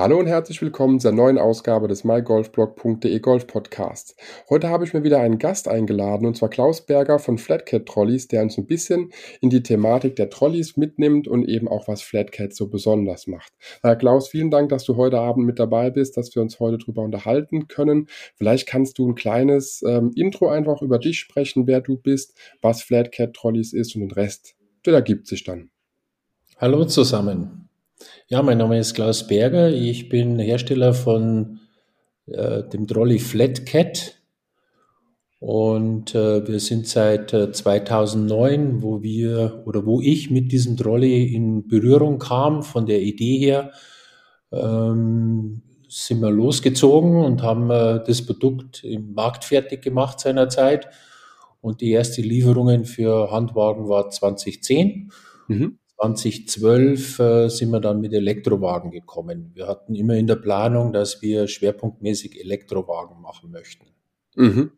Hallo und herzlich willkommen zur neuen Ausgabe des mygolfblog.de Golf Podcasts. Heute habe ich mir wieder einen Gast eingeladen und zwar Klaus Berger von Flatcat Trolleys, der uns ein bisschen in die Thematik der Trolleys mitnimmt und eben auch was Flatcat so besonders macht. Herr Klaus, vielen Dank, dass du heute Abend mit dabei bist, dass wir uns heute darüber unterhalten können. Vielleicht kannst du ein kleines ähm, Intro einfach über dich sprechen, wer du bist, was Flatcat Trolleys ist und den Rest, der ergibt sich dann. Hallo zusammen. Ja, mein Name ist Klaus Berger. Ich bin Hersteller von äh, dem Trolley Flatcat. Und äh, wir sind seit äh, 2009, wo wir oder wo ich mit diesem Trolley in Berührung kam, von der Idee her, ähm, sind wir losgezogen und haben äh, das Produkt im Markt fertig gemacht seinerzeit. Und die erste Lieferungen für Handwagen war 2010. Mhm. 2012 äh, sind wir dann mit Elektrowagen gekommen. Wir hatten immer in der Planung, dass wir schwerpunktmäßig Elektrowagen machen möchten. Mhm.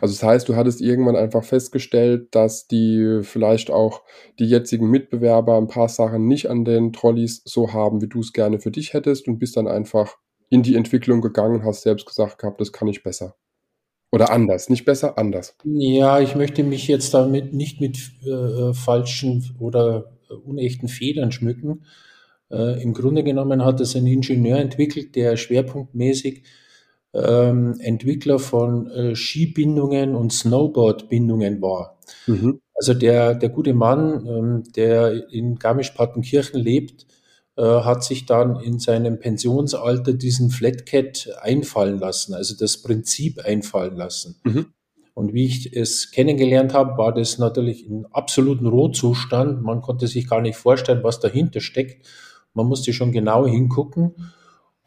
Also das heißt, du hattest irgendwann einfach festgestellt, dass die vielleicht auch die jetzigen Mitbewerber ein paar Sachen nicht an den Trolleys so haben, wie du es gerne für dich hättest und bist dann einfach in die Entwicklung gegangen, hast selbst gesagt gehabt, das kann ich besser. Oder anders, nicht besser, anders. Ja, ich möchte mich jetzt damit nicht mit äh, falschen oder unechten Federn schmücken. Äh, Im Grunde genommen hat es ein Ingenieur entwickelt, der schwerpunktmäßig ähm, Entwickler von äh, Skibindungen und Snowboardbindungen war. Mhm. Also der, der gute Mann, ähm, der in Garmisch-Partenkirchen lebt, äh, hat sich dann in seinem Pensionsalter diesen Flatcat einfallen lassen, also das Prinzip einfallen lassen. Mhm. Und wie ich es kennengelernt habe, war das natürlich in absoluten Rohzustand. Man konnte sich gar nicht vorstellen, was dahinter steckt. Man musste schon genau hingucken.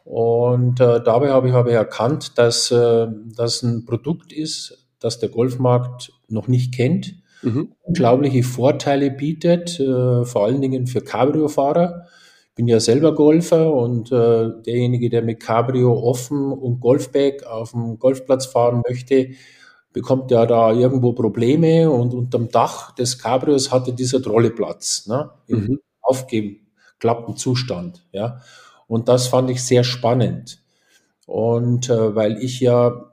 Und äh, dabei habe ich, habe ich erkannt, dass äh, das ein Produkt ist, das der Golfmarkt noch nicht kennt, mhm. unglaubliche Vorteile bietet, äh, vor allen Dingen für Cabrio-Fahrer. Ich bin ja selber Golfer und äh, derjenige, der mit Cabrio offen und Golfbag auf dem Golfplatz fahren möchte, bekommt ja da irgendwo Probleme und unterm Dach des Cabrios hatte dieser Trolle Platz, ne, im mhm. aufgeklappten Zustand, ja. Und das fand ich sehr spannend. Und äh, weil ich ja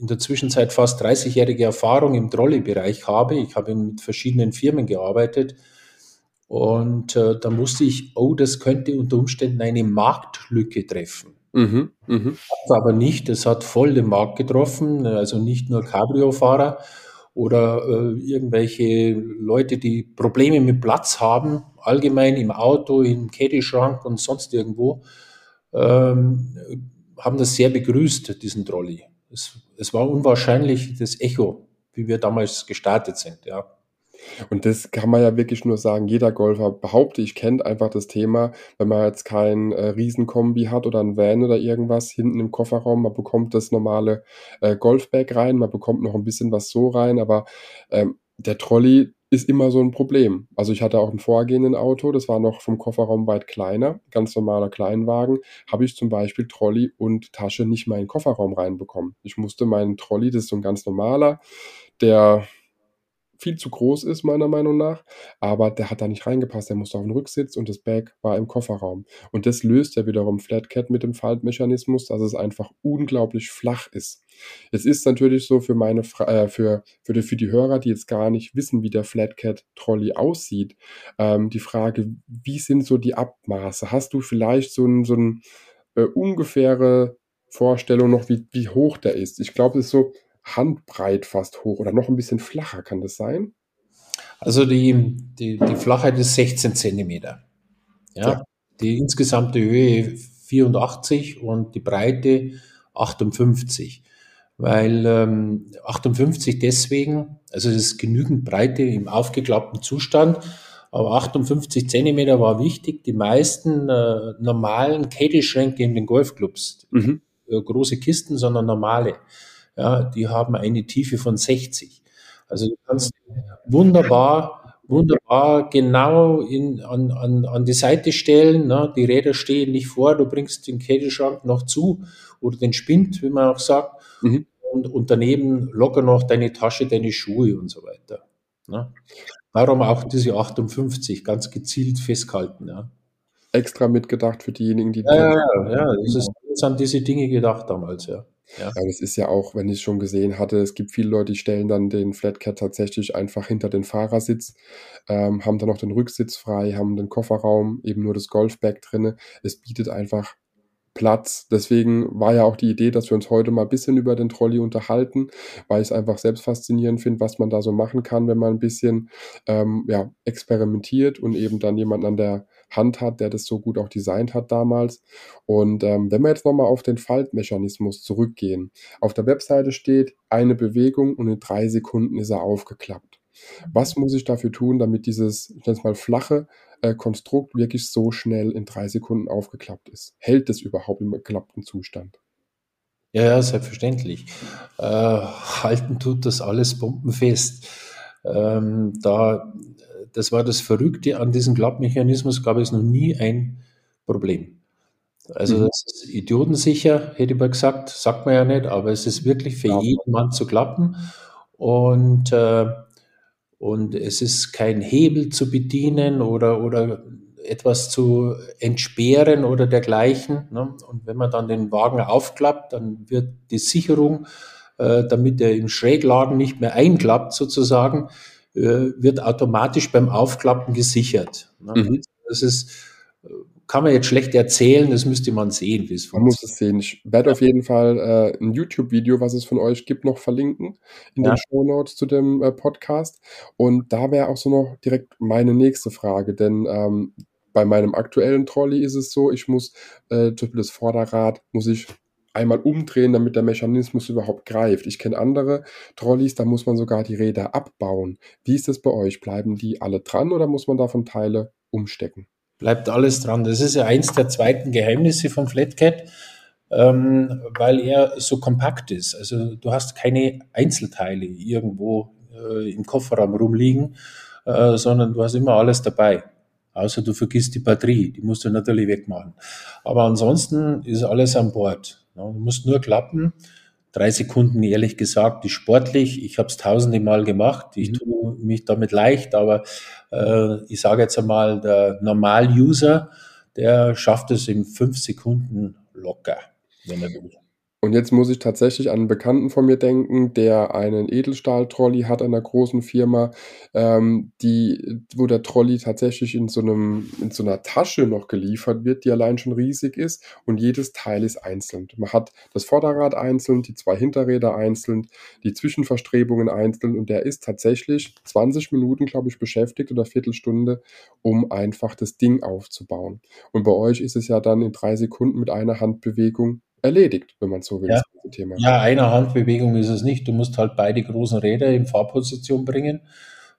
in der Zwischenzeit fast 30-jährige Erfahrung im Trolley-Bereich habe, ich habe mit verschiedenen Firmen gearbeitet, und äh, da musste ich, oh, das könnte unter Umständen eine Marktlücke treffen. Mhm, mh. aber nicht, es hat voll den Markt getroffen, also nicht nur Cabrio-Fahrer oder äh, irgendwelche Leute, die Probleme mit Platz haben, allgemein im Auto, im Caddy-Schrank und sonst irgendwo, ähm, haben das sehr begrüßt, diesen Trolley. Es, es war unwahrscheinlich das Echo, wie wir damals gestartet sind, ja. Und das kann man ja wirklich nur sagen, jeder Golfer, behaupte ich, kennt einfach das Thema, wenn man jetzt kein äh, Riesenkombi hat oder ein Van oder irgendwas hinten im Kofferraum, man bekommt das normale äh, Golfbag rein, man bekommt noch ein bisschen was so rein, aber ähm, der Trolley ist immer so ein Problem. Also ich hatte auch ein vorgehenden Auto, das war noch vom Kofferraum weit kleiner, ganz normaler Kleinwagen, habe ich zum Beispiel Trolley und Tasche nicht mal in den Kofferraum reinbekommen. Ich musste meinen Trolley, das ist so ein ganz normaler, der viel zu groß ist, meiner Meinung nach. Aber der hat da nicht reingepasst. Der musste auf den Rücksitz und das Bag war im Kofferraum. Und das löst ja wiederum Flatcat mit dem Faltmechanismus, dass es einfach unglaublich flach ist. Es ist natürlich so für meine äh, für, für, die, für die Hörer, die jetzt gar nicht wissen, wie der Flatcat Trolley aussieht, ähm, die Frage, wie sind so die Abmaße? Hast du vielleicht so ein, so ein äh, ungefähre Vorstellung noch, wie, wie hoch der ist? Ich glaube, es ist so handbreit fast hoch oder noch ein bisschen flacher, kann das sein? Also die, die, die Flachheit ist 16 Zentimeter. Ja, ja. Die insgesamte Höhe 84 und die Breite 58. Weil ähm, 58 deswegen, also es ist genügend Breite im aufgeklappten Zustand, aber 58 Zentimeter war wichtig. Die meisten äh, normalen Caddy-Schränke in den Golfclubs, mhm. äh, große Kisten, sondern normale, ja, die haben eine Tiefe von 60. Also du kannst wunderbar, wunderbar genau in, an, an, an die Seite stellen. Ne? Die Räder stehen nicht vor, du bringst den Kälteschrank noch zu oder den Spind, wie man auch sagt. Mhm. und, und daneben locker noch deine Tasche, deine Schuhe und so weiter. Ne? Darum auch diese 58 ganz gezielt festhalten. Ja. Extra mitgedacht für diejenigen, die. Ja, ja, ja, ja. Das ist, das an diese Dinge gedacht damals, ja. Ja. das ist ja auch, wenn ich es schon gesehen hatte, es gibt viele Leute, die stellen dann den Flatcat tatsächlich einfach hinter den Fahrersitz, ähm, haben dann noch den Rücksitz frei, haben den Kofferraum, eben nur das Golfbag drinne. Es bietet einfach Platz. Deswegen war ja auch die Idee, dass wir uns heute mal ein bisschen über den Trolley unterhalten, weil ich es einfach selbst faszinierend finde, was man da so machen kann, wenn man ein bisschen ähm, ja, experimentiert und eben dann jemanden an der Hand hat, der das so gut auch designt hat damals. Und ähm, wenn wir jetzt nochmal auf den Faltmechanismus zurückgehen, auf der Webseite steht eine Bewegung und in drei Sekunden ist er aufgeklappt. Was muss ich dafür tun, damit dieses, ich nenne es mal, flache äh, Konstrukt wirklich so schnell in drei Sekunden aufgeklappt ist? Hält es überhaupt im geklappten Zustand? Ja, ja, selbstverständlich. Äh, halten tut das alles bombenfest. Ähm, da, das war das Verrückte an diesem Klappmechanismus, gab es noch nie ein Problem. Also mhm. das ist idiotensicher, hätte ich mal gesagt, sagt man ja nicht, aber es ist wirklich für ja. jeden Mann zu klappen. Und äh, und es ist kein Hebel zu bedienen oder, oder etwas zu entsperren oder dergleichen. Ne? Und wenn man dann den Wagen aufklappt, dann wird die Sicherung, äh, damit er im Schrägladen nicht mehr einklappt sozusagen, wird automatisch beim Aufklappen gesichert. Ne? Mhm. Das ist kann man jetzt schlecht erzählen, das müsste man sehen, wie es funktioniert. Man muss es sehen. Ich werde auf jeden Fall äh, ein YouTube-Video, was es von euch gibt, noch verlinken in ja. den Show Notes zu dem äh, Podcast. Und da wäre auch so noch direkt meine nächste Frage, denn ähm, bei meinem aktuellen Trolley ist es so, ich muss äh, zum Beispiel das Vorderrad muss ich einmal umdrehen, damit der Mechanismus überhaupt greift. Ich kenne andere Trolleys, da muss man sogar die Räder abbauen. Wie ist das bei euch? Bleiben die alle dran oder muss man davon Teile umstecken? bleibt alles dran. Das ist ja eins der zweiten Geheimnisse von Flatcat, ähm, weil er so kompakt ist. Also du hast keine Einzelteile irgendwo äh, im Kofferraum rumliegen, äh, sondern du hast immer alles dabei. Außer du vergisst die Batterie, die musst du natürlich wegmachen. Aber ansonsten ist alles an Bord. Ja, du musst nur klappen drei Sekunden, ehrlich gesagt, ist sportlich. Ich habe es tausende Mal gemacht. Ich mhm. tue mich damit leicht, aber äh, ich sage jetzt einmal, der Normal-User, der schafft es in fünf Sekunden locker, wenn er will. Und jetzt muss ich tatsächlich an einen Bekannten von mir denken, der einen Edelstahl-Trolley hat einer großen Firma, ähm, die, wo der Trolley tatsächlich in so einem, in so einer Tasche noch geliefert wird, die allein schon riesig ist und jedes Teil ist einzeln. Man hat das Vorderrad einzeln, die zwei Hinterräder einzeln, die Zwischenverstrebungen einzeln und der ist tatsächlich 20 Minuten, glaube ich, beschäftigt oder Viertelstunde, um einfach das Ding aufzubauen. Und bei euch ist es ja dann in drei Sekunden mit einer Handbewegung erledigt, wenn man so will. Ja, Thema. ja eine Handbewegung ist es nicht. Du musst halt beide großen Räder in Fahrposition bringen.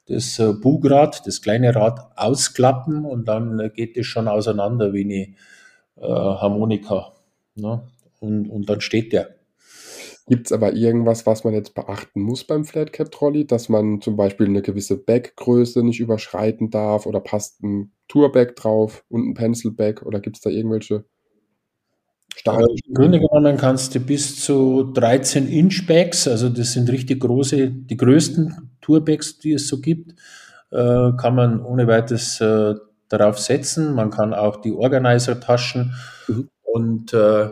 Das äh, Bugrad, das kleine Rad ausklappen und dann äh, geht es schon auseinander wie eine äh, Harmonika. Ne? Und, und dann steht der. Gibt es aber irgendwas, was man jetzt beachten muss beim Flatcap Trolley, dass man zum Beispiel eine gewisse Baggröße nicht überschreiten darf oder passt ein Tourbag drauf und ein Pencilbag oder gibt es da irgendwelche Stahl. Im Grunde genommen kannst du bis zu 13 Inch Bags, also das sind richtig große, die größten Tourbags, die es so gibt, äh, kann man ohne weiteres äh, darauf setzen. Man kann auch die Organizer-Taschen mhm. und, äh,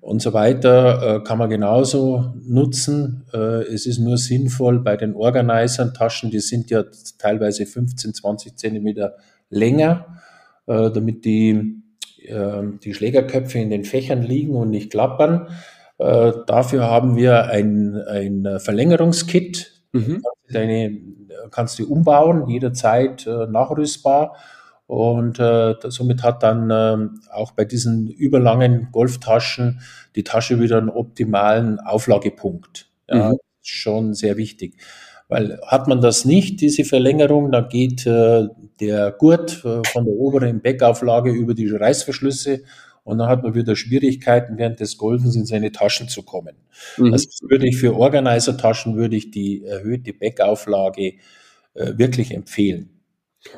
und so weiter kann man genauso nutzen. es ist nur sinnvoll bei den Organizer-Taschen, die sind ja teilweise 15, 20 Zentimeter länger, damit die ähm, die Schlägerköpfe in den Fächern liegen und nicht klappern. Äh, dafür haben wir ein, ein Verlängerungskit. Mhm. Deine, kannst du umbauen, jederzeit äh, nachrüstbar. Und äh, somit hat dann äh, auch bei diesen überlangen Golftaschen die Tasche wieder einen optimalen Auflagepunkt. Ja, mhm. Schon sehr wichtig. Weil hat man das nicht, diese Verlängerung, dann geht äh, der Gurt äh, von der oberen Backauflage über die Reißverschlüsse und dann hat man wieder Schwierigkeiten, während des Golfens in seine Taschen zu kommen. Mhm. Also würde ich für Organizer-Taschen würde ich die erhöhte Backauflage äh, wirklich empfehlen.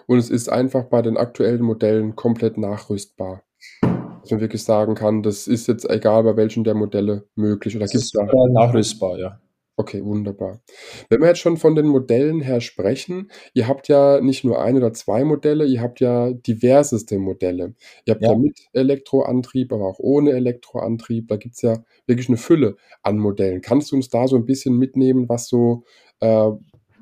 Und es ist einfach bei den aktuellen Modellen komplett nachrüstbar. Dass man wirklich sagen kann, das ist jetzt egal bei welchen der Modelle möglich oder gibt's ist da nachrüstbar, ja. Okay, wunderbar. Wenn wir jetzt schon von den Modellen her sprechen, ihr habt ja nicht nur ein oder zwei Modelle, ihr habt ja diverseste Modelle. Ihr habt ja Ja. mit Elektroantrieb, aber auch ohne Elektroantrieb. Da gibt's ja wirklich eine Fülle an Modellen. Kannst du uns da so ein bisschen mitnehmen, was so äh,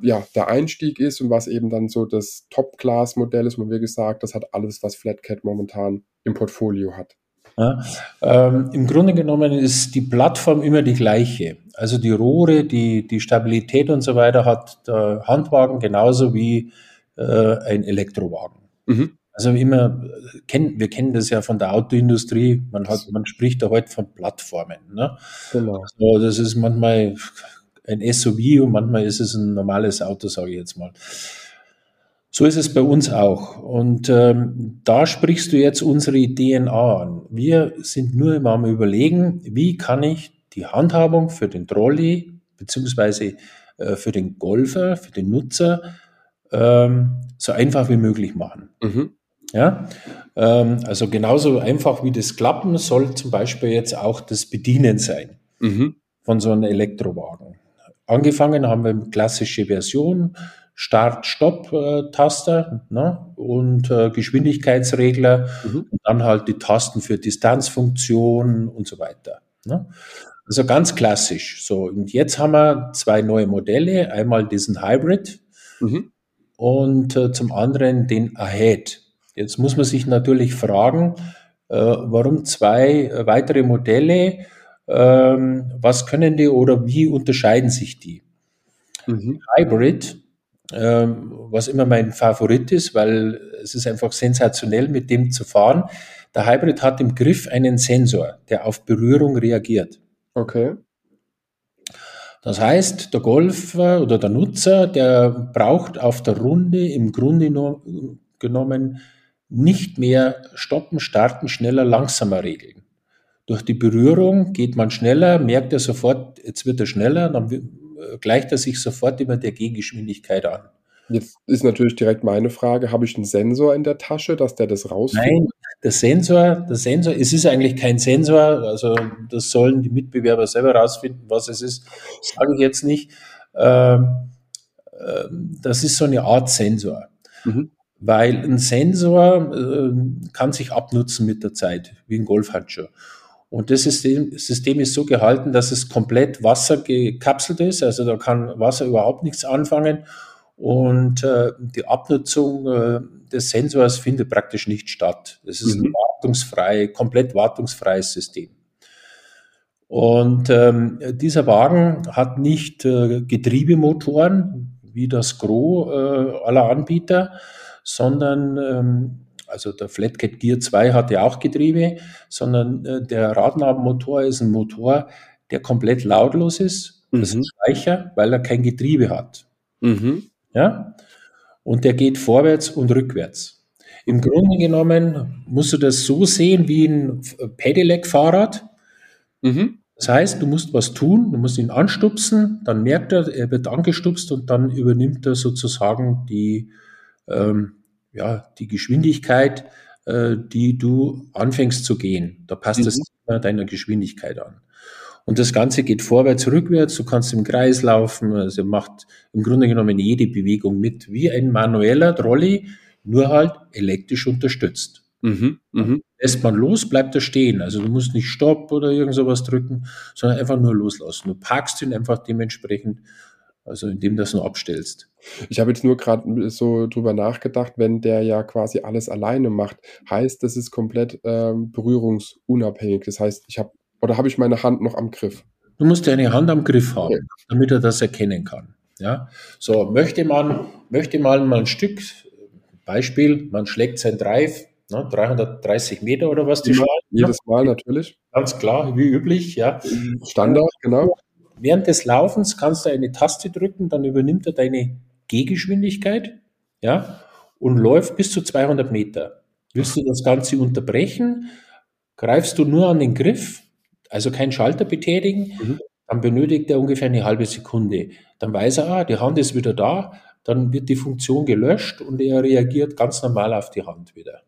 ja, der Einstieg ist und was eben dann so das Top-Class-Modell ist, wo man wirklich sagt, das hat alles, was Flatcat momentan im Portfolio hat? Ja, ähm, Im Grunde genommen ist die Plattform immer die gleiche. Also die Rohre, die, die Stabilität und so weiter hat der Handwagen genauso wie äh, ein Elektrowagen. Mhm. Also immer, äh, wir kennen das ja von der Autoindustrie, man, hat, man spricht da heute von Plattformen. Ne? Genau. So, das ist manchmal ein SUV und manchmal ist es ein normales Auto, sage ich jetzt mal. So ist es bei uns auch. Und ähm, da sprichst du jetzt unsere DNA an. Wir sind nur immer am Überlegen, wie kann ich die Handhabung für den Trolley beziehungsweise äh, für den Golfer, für den Nutzer ähm, so einfach wie möglich machen. Mhm. Ja, ähm, also genauso einfach wie das Klappen soll zum Beispiel jetzt auch das Bedienen sein Mhm. von so einem Elektrowagen. Angefangen haben wir mit klassische Version, Start-Stopp-Taster ne? und äh, Geschwindigkeitsregler Mhm. und dann halt die Tasten für Distanzfunktion und so weiter. Ne? Also ganz klassisch. So, und jetzt haben wir zwei neue Modelle, einmal diesen Hybrid Mhm. und äh, zum anderen den Ahead. Jetzt muss man sich natürlich fragen, äh, warum zwei äh, weitere Modelle, ähm, was können die oder wie unterscheiden sich die? Mhm. Hybrid, was immer mein Favorit ist, weil es ist einfach sensationell, mit dem zu fahren. Der Hybrid hat im Griff einen Sensor, der auf Berührung reagiert. Okay. Das heißt, der Golfer oder der Nutzer, der braucht auf der Runde im Grunde no- genommen nicht mehr stoppen, starten, schneller, langsamer regeln. Durch die Berührung geht man schneller, merkt er sofort, jetzt wird er schneller, dann gleicht er sich sofort immer der Gehgeschwindigkeit an. Jetzt ist natürlich direkt meine Frage, habe ich einen Sensor in der Tasche, dass der das rausfindet? Nein, der Sensor, der Sensor, es ist eigentlich kein Sensor, also das sollen die Mitbewerber selber rausfinden, was es ist, sage ich jetzt nicht. Ähm, ähm, das ist so eine Art Sensor, Mhm. weil ein Sensor ähm, kann sich abnutzen mit der Zeit, wie ein Golfhandschuh. Und das System, System ist so gehalten, dass es komplett wassergekapselt ist, also da kann Wasser überhaupt nichts anfangen und äh, die Abnutzung äh, des Sensors findet praktisch nicht statt. Es ist ein Mhm. wartungsfrei, komplett wartungsfreies System. Und ähm, dieser Wagen hat nicht äh, Getriebemotoren wie das Gros äh, aller Anbieter, sondern ähm, also der Flatcat Gear 2 hat ja auch Getriebe, sondern äh, der Radnabenmotor ist ein Motor, der komplett lautlos ist. Das ist Mhm. Speicher, weil er kein Getriebe hat. Mhm. Ja? Und der geht vorwärts und rückwärts. Im Grunde genommen musst du das so sehen wie ein Pedelec-Fahrrad. Mhm. Das heißt, du musst was tun, du musst ihn anstupsen, dann merkt er, er wird angestupst und dann übernimmt er sozusagen die, ähm, ja, die Geschwindigkeit, äh, die du anfängst zu gehen. Da passt das Mhm. immer deiner Geschwindigkeit an. Und das Ganze geht vorwärts, rückwärts, du kannst im Kreis laufen, also macht im Grunde genommen jede Bewegung mit, wie ein manueller Trolley, nur halt elektrisch unterstützt. Mhm. Mhm. Lässt man los, bleibt er stehen. Also du musst nicht Stopp oder irgend sowas drücken, sondern einfach nur loslassen. Du parkst ihn einfach dementsprechend, also indem du das nur abstellst. Ich habe jetzt nur gerade so drüber nachgedacht, wenn der ja quasi alles alleine macht, heißt, das ist komplett ähm, berührungsunabhängig. Das heißt, ich habe oder habe ich meine Hand noch am Griff? Du musst deine Hand am Griff haben, Okay. damit er das erkennen kann. Ja? So, möchte man, möchte man mal ein Stück, Beispiel, man schlägt sein Drive, ne, 330 Meter oder was die schlagen, jedes Mal natürlich. ganz klar, wie üblich, ja. Standard, genau. Während des Laufens kannst du eine Taste drücken, dann übernimmt er deine Gehgeschwindigkeit, ja, und läuft bis zu 200 Meter. Willst du das Ganze unterbrechen, greifst du nur an den Griff, also keinen Schalter betätigen, Mhm. dann benötigt er ungefähr eine halbe Sekunde. Dann weiß er, ah, die Hand ist wieder da, dann wird die Funktion gelöscht und er reagiert ganz normal auf die Hand wieder.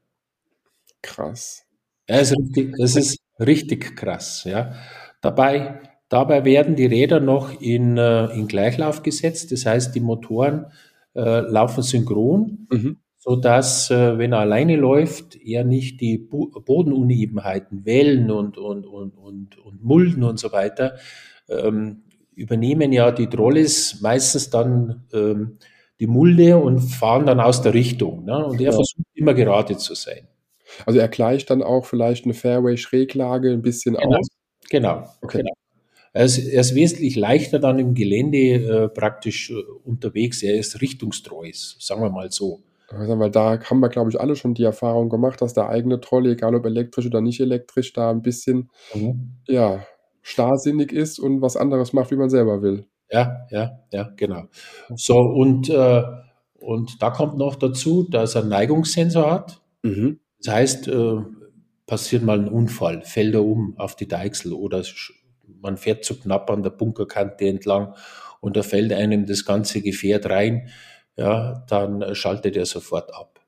Krass. Ja, ist richtig, das ist richtig krass, ja. Dabei, dabei werden die Räder noch in, äh, in Gleichlauf gesetzt, das heißt, die Motoren äh, laufen synchron, Mhm. so dass, äh, wenn er alleine läuft, er nicht die Bo Bodenunebenheiten, Wellen und, und, und, und, und Mulden und so weiter, ähm, übernehmen ja die Trolleys meistens dann ähm, die Mulde und fahren dann aus der Richtung. Ne? Und er Ja. versucht immer gerade zu sein. Also er gleicht dann auch vielleicht eine Fairway-Schräglage ein bisschen Genau. aus? Genau. Okay. genau. Er ist, er ist wesentlich leichter dann im Gelände äh, praktisch äh, unterwegs. Er ist richtungstreu, sagen wir mal so. Weil da haben wir, glaube ich, alle schon die Erfahrung gemacht, dass der eigene Trolley, egal ob elektrisch oder nicht elektrisch, da ein bisschen, Mhm. ja, starrsinnig ist und was anderes macht, wie man selber will. Ja, ja, ja, genau. So, und, äh, und da kommt noch dazu, dass er einen Neigungssensor hat. Mhm. Das heißt, äh, passiert mal ein Unfall, fällt er um auf die Deichsel oder man fährt zu knapp an der Bunkerkante entlang und da fällt einem das ganze Gefährt rein, ja, dann schaltet er sofort ab.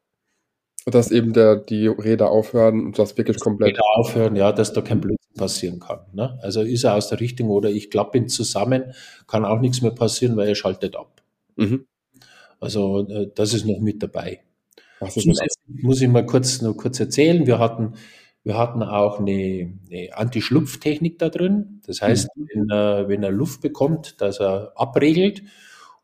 Dass eben der, die Räder aufhören und das wirklich komplett. Wieder aufhören, ja, dass da kein Blödsinn passieren kann. Ne? Also ist er aus der Richtung oder ich klappe ihn zusammen, kann auch nichts mehr passieren, weil er schaltet ab. Mhm. Also äh, das ist noch mit dabei. Zusätzlich muss ich mal kurz nur kurz erzählen. Wir hatten, wir hatten auch eine, eine Anti-Schlupftechnik da drin. Das heißt, wenn, er, wenn er Luft bekommt, dass er abregelt.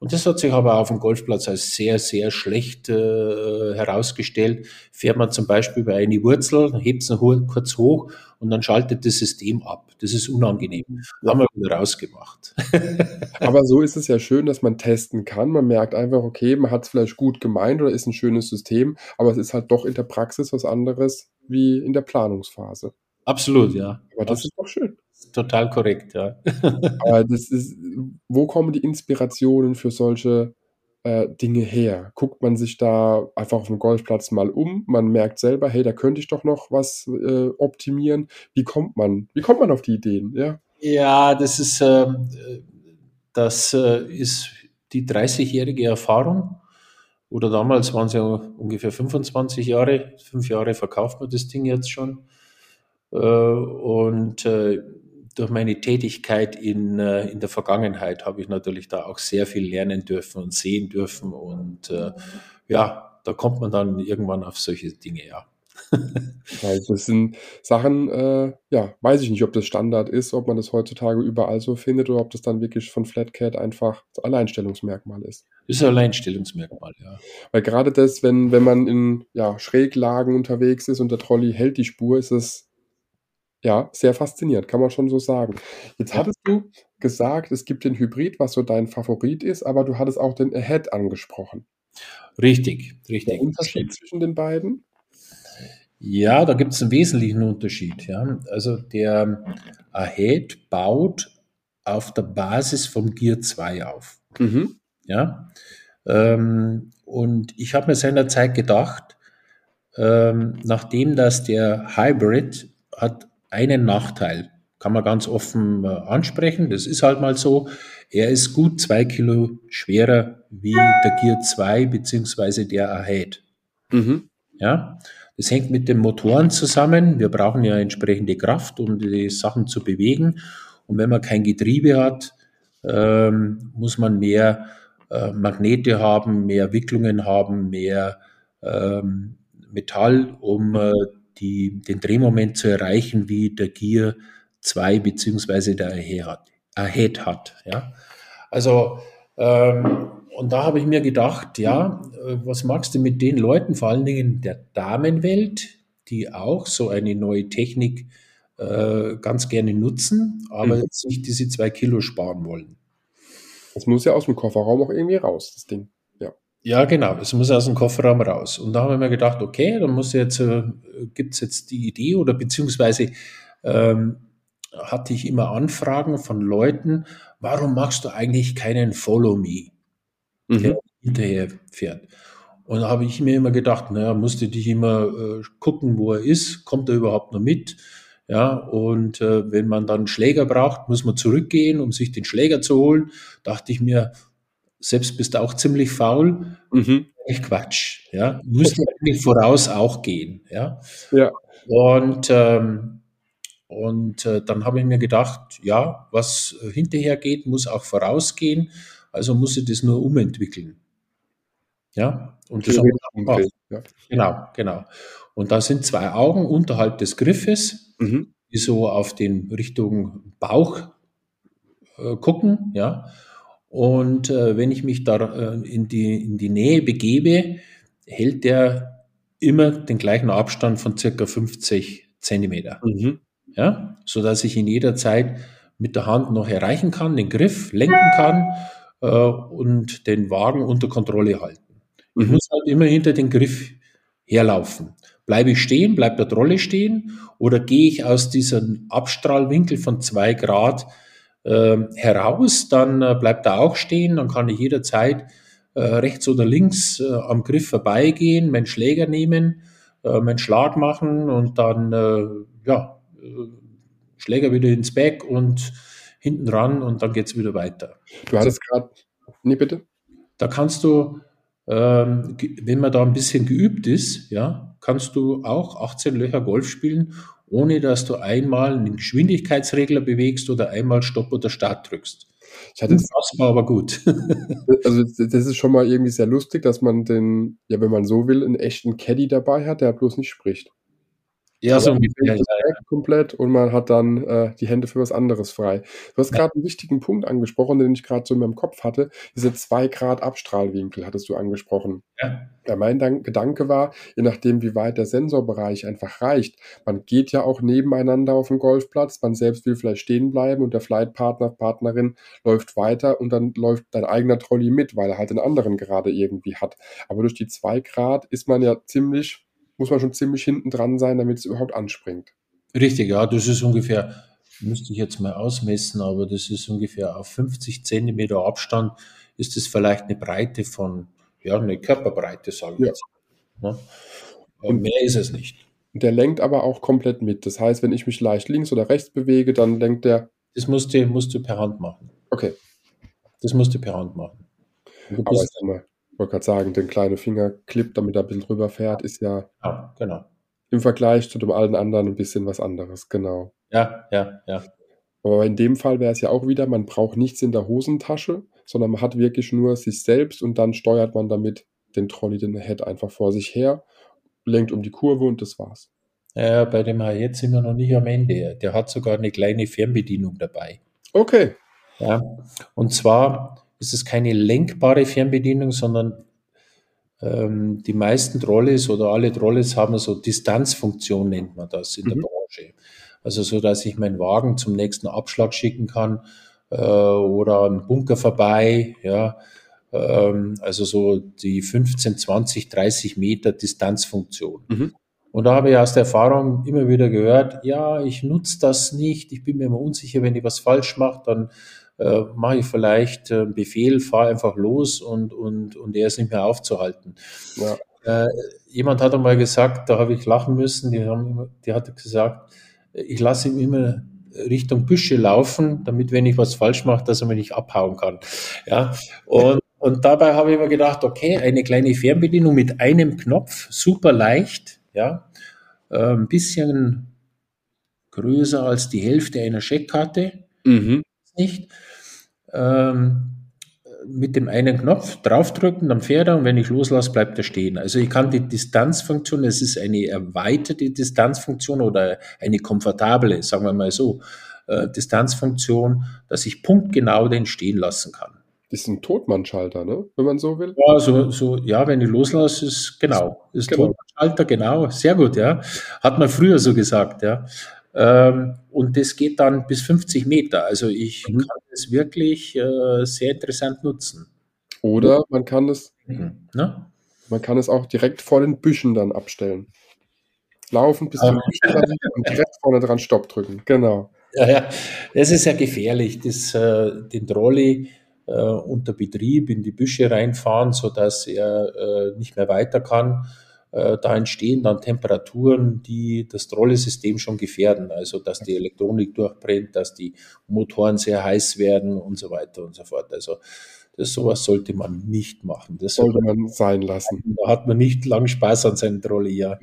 Und das hat sich aber auf dem Golfplatz als sehr, sehr schlecht äh, herausgestellt. Fährt man zum Beispiel bei einer Wurzel, hebt es kurz hoch und dann schaltet das System ab. Das ist unangenehm. Haben wir wieder rausgemacht. Aber so ist es ja schön, dass man testen kann. Man merkt einfach, okay, man hat es vielleicht gut gemeint oder ist ein schönes System, aber es ist halt doch in der Praxis was anderes wie in der Planungsphase. Absolut, ja. Aber das ist doch schön. Total korrekt, ja. Aber das ist, wo kommen die Inspirationen für solche äh, Dinge her? Guckt man sich da einfach auf dem Golfplatz mal um, man merkt selber, hey, da könnte ich doch noch was äh, optimieren. Wie kommt man? Wie kommt man auf die Ideen? Ja. Ja, das ist, ähm, äh, das ist die 30-jährige Erfahrung. Oder damals waren es ja ungefähr 25 Jahre. Fünf Jahre verkauft man das Ding jetzt schon. Äh, und äh, durch meine Tätigkeit in, äh, in der Vergangenheit habe ich natürlich da auch sehr viel lernen dürfen und sehen dürfen. Und äh, ja, da kommt man dann irgendwann auf solche Dinge, ja. Weil das sind Sachen, äh, ja, weiß ich nicht, ob das Standard ist, ob man das heutzutage überall so findet oder ob das dann wirklich von Flatcat einfach das Alleinstellungsmerkmal ist. Das ist ein Alleinstellungsmerkmal, ja. Weil gerade das, wenn, wenn man in ja, Schräglagen unterwegs ist und der Trolley hält die Spur, ist es ja sehr faszinierend, kann man schon so sagen. Jetzt hattest du gesagt, es gibt den Hybrid, was so dein Favorit ist, aber du hattest auch den Ahead angesprochen. Richtig, Der richtig. Unterschied zwischen den beiden? Ja, da gibt es einen wesentlichen Unterschied. Ja. Also der Ahead baut auf der Basis vom Gear 2 auf. Mhm. Ja. Ähm, und ich habe mir seinerzeit gedacht, ähm, nachdem das der Hybrid hat einen Nachteil, kann man ganz offen äh, ansprechen, das ist halt mal so, er ist gut zwei Kilo schwerer wie der Gear 2 beziehungsweise der Ahead. Mhm. Ja, das hängt mit den Motoren zusammen. Wir brauchen ja entsprechende Kraft, um die Sachen zu bewegen. Und wenn man kein Getriebe hat, ähm, muss man mehr äh, Magnete haben, mehr Wicklungen haben, mehr ähm, Metall, um äh, die, den Drehmoment zu erreichen, wie der Gear 2 beziehungsweise der Ahead hat. Ja. Also ähm, und da habe ich mir gedacht, ja, äh, was magst du mit den Leuten, vor allen Dingen der Damenwelt, die auch so eine neue Technik äh, ganz gerne nutzen, aber Mhm. nicht diese zwei Kilo sparen wollen. Das muss ja aus dem Kofferraum auch irgendwie raus, das Ding. Ja. Genau, es muss aus dem Kofferraum raus. Und da habe ich mir gedacht, okay, dann muss jetzt, äh, gibt es jetzt die Idee oder beziehungsweise ähm, hatte ich immer Anfragen von Leuten, warum machst du eigentlich keinen Follow Me? der Mhm. hinterher fährt. Und da habe ich mir immer gedacht, naja, musste dich immer äh, gucken, wo er ist, kommt er überhaupt noch mit? Ja, und äh, wenn man dann Schläger braucht, muss man zurückgehen, um sich den Schläger zu holen. Dachte ich mir, selbst bist du auch ziemlich faul. Mhm. Echt Quatsch. Ja, müsste eigentlich voraus auch gehen. Ja. Ja. Und, ähm, und äh, dann habe ich mir gedacht, ja, was hinterher geht, muss auch vorausgehen. Also muss ich das nur umentwickeln. Ja, und das ich gemacht. Ja. Genau, genau. Und da sind zwei Augen unterhalb des Griffes, Mhm. die so auf den Richtung Bauch äh, gucken, ja. Und äh, wenn ich mich da äh, in, die, in die Nähe begebe, hält der immer den gleichen Abstand von circa 50 Zentimeter, Mhm. ja, so dass ich ihn jederzeit mit der Hand noch erreichen kann, den Griff lenken kann äh, und den Wagen unter Kontrolle halten. Ich Mhm. muss halt immer hinter den Griff herlaufen. Bleibe ich stehen, bleibt der Trolle stehen oder gehe ich aus diesem Abstrahlwinkel von zwei Grad äh, heraus, dann äh, bleibt er auch stehen, dann kann ich jederzeit äh, rechts oder links äh, am Griff vorbeigehen, meinen Schläger nehmen, äh, meinen Schlag machen und dann äh, ja, Schläger wieder ins Back und hinten ran und dann geht's wieder weiter. Du hattest gerade. Nee, bitte? Da kannst du, ähm, wenn man da ein bisschen geübt ist, ja, kannst du auch 18 Löcher Golf spielen, ohne dass du einmal einen Geschwindigkeitsregler bewegst oder einmal Stopp oder Start drückst. Ich hatte jetzt, Unfassbar, aber gut. also das das ist schon mal irgendwie sehr lustig, dass man den, ja, wenn man so will, einen echten Caddy dabei hat, der bloß nicht spricht. Ja, so Aber ungefähr. Ja, komplett und man hat dann äh, die Hände für was anderes frei. Du hast Ja. gerade einen wichtigen Punkt angesprochen, den ich gerade so in meinem Kopf hatte. Diese 2 Grad Abstrahlwinkel hattest du angesprochen. ja. Ja, mein Dan Gedanke war, je nachdem, wie weit der Sensorbereich einfach reicht, man geht ja auch nebeneinander auf dem Golfplatz, man selbst will vielleicht stehen bleiben und der Flightpartner, Partnerin läuft weiter und dann läuft dein eigener Trolley mit, weil er halt den anderen gerade irgendwie hat. Aber durch die 2 Grad ist man ja ziemlich, muss man schon ziemlich hinten dran sein, damit es überhaupt anspringt. Richtig, ja, das ist ungefähr, müsste ich jetzt mal ausmessen, aber das ist ungefähr auf 50 Zentimeter Abstand ist es vielleicht eine Breite von, ja, eine Körperbreite, sage ich Ja. jetzt. Ne? Und mehr ist es nicht. Der lenkt aber auch komplett mit. Das heißt, wenn ich mich leicht links oder rechts bewege, dann lenkt der. Das musst du, musst du per Hand machen. Okay, Das musst du per Hand machen. Du aber bist, ich wollte gerade sagen, den kleinen Fingerclip, damit er ein bisschen drüber fährt, ist ja ja, genau. im Vergleich zu dem allen anderen ein bisschen was anderes, genau. Ja, ja, ja. Aber in dem Fall wäre es ja auch wieder, man braucht nichts in der Hosentasche, sondern man hat wirklich nur sich selbst und dann steuert man damit den Trolley, den Head einfach vor sich her, lenkt um die Kurve und das war's. Ja, bei dem jetzt sind wir noch nicht am Ende. Der hat sogar eine kleine Fernbedienung dabei. Okay. Ja, und zwar ist es keine lenkbare Fernbedienung, sondern ähm, die meisten Trolleys oder alle Trolleys haben so Distanzfunktion, nennt man das in der Mhm. Branche. Also so, dass ich meinen Wagen zum nächsten Abschlag schicken kann äh, oder einen Bunker vorbei, ja. Ähm, also so die 15, 20, 30 Meter Distanzfunktion. Mhm. Und da habe ich aus der Erfahrung immer wieder gehört, ja, ich nutze das nicht, ich bin mir immer unsicher, wenn ich was falsch mache, dann äh, mache ich vielleicht äh, einen Befehl, fahre einfach los und, und, und er ist nicht mehr aufzuhalten. Ja. Äh, jemand hat einmal gesagt, da habe ich lachen müssen, die, haben die hat gesagt, ich lasse ihm immer Richtung Büsche laufen, damit, wenn ich was falsch mache, dass er mich nicht abhauen kann. Ja, und, und dabei habe ich mir gedacht, okay, eine kleine Fernbedienung mit einem Knopf, super leicht, ja, äh, ein bisschen größer als die Hälfte einer Scheckkarte, Mhm. Nicht. Ähm, mit dem einen Knopf draufdrücken, dann fährt er und wenn ich loslasse, bleibt er stehen. Also ich kann die Distanzfunktion, es ist eine erweiterte Distanzfunktion oder eine komfortable, sagen wir mal so, äh, Distanzfunktion, dass ich punktgenau den stehen lassen kann. Das ist ein Totmannschalter, ne? Wenn man so will. Ja, so, so, ja, wenn ich loslasse, ist genau, ist Genau. Tonschalter, genau, sehr gut, ja. Hat man früher so gesagt, ja. Ähm, und das geht dann bis 50 Meter. Also ich Mhm. kann das wirklich äh, sehr interessant nutzen. Oder man kann es, Mhm. Ne? man kann es auch direkt vor den Büschen dann abstellen. Laufen bis Ah. zum Büschen dann und direkt vorne dran Stopp drücken. Genau. Ja, ja, das ist ja gefährlich, das, äh, den Trolley äh, unter Betrieb in die Büsche reinfahren, sodass er äh, nicht mehr weiter kann. Äh, da entstehen dann Temperaturen, die das Trolley-System schon gefährden. Also, dass die Elektronik durchbrennt, dass die Motoren sehr heiß werden und so weiter und so fort. Also, Das sowas sollte man nicht machen. Das sollte man sein lassen. Da hat man nicht lang Spaß an seinem Trolley, ja.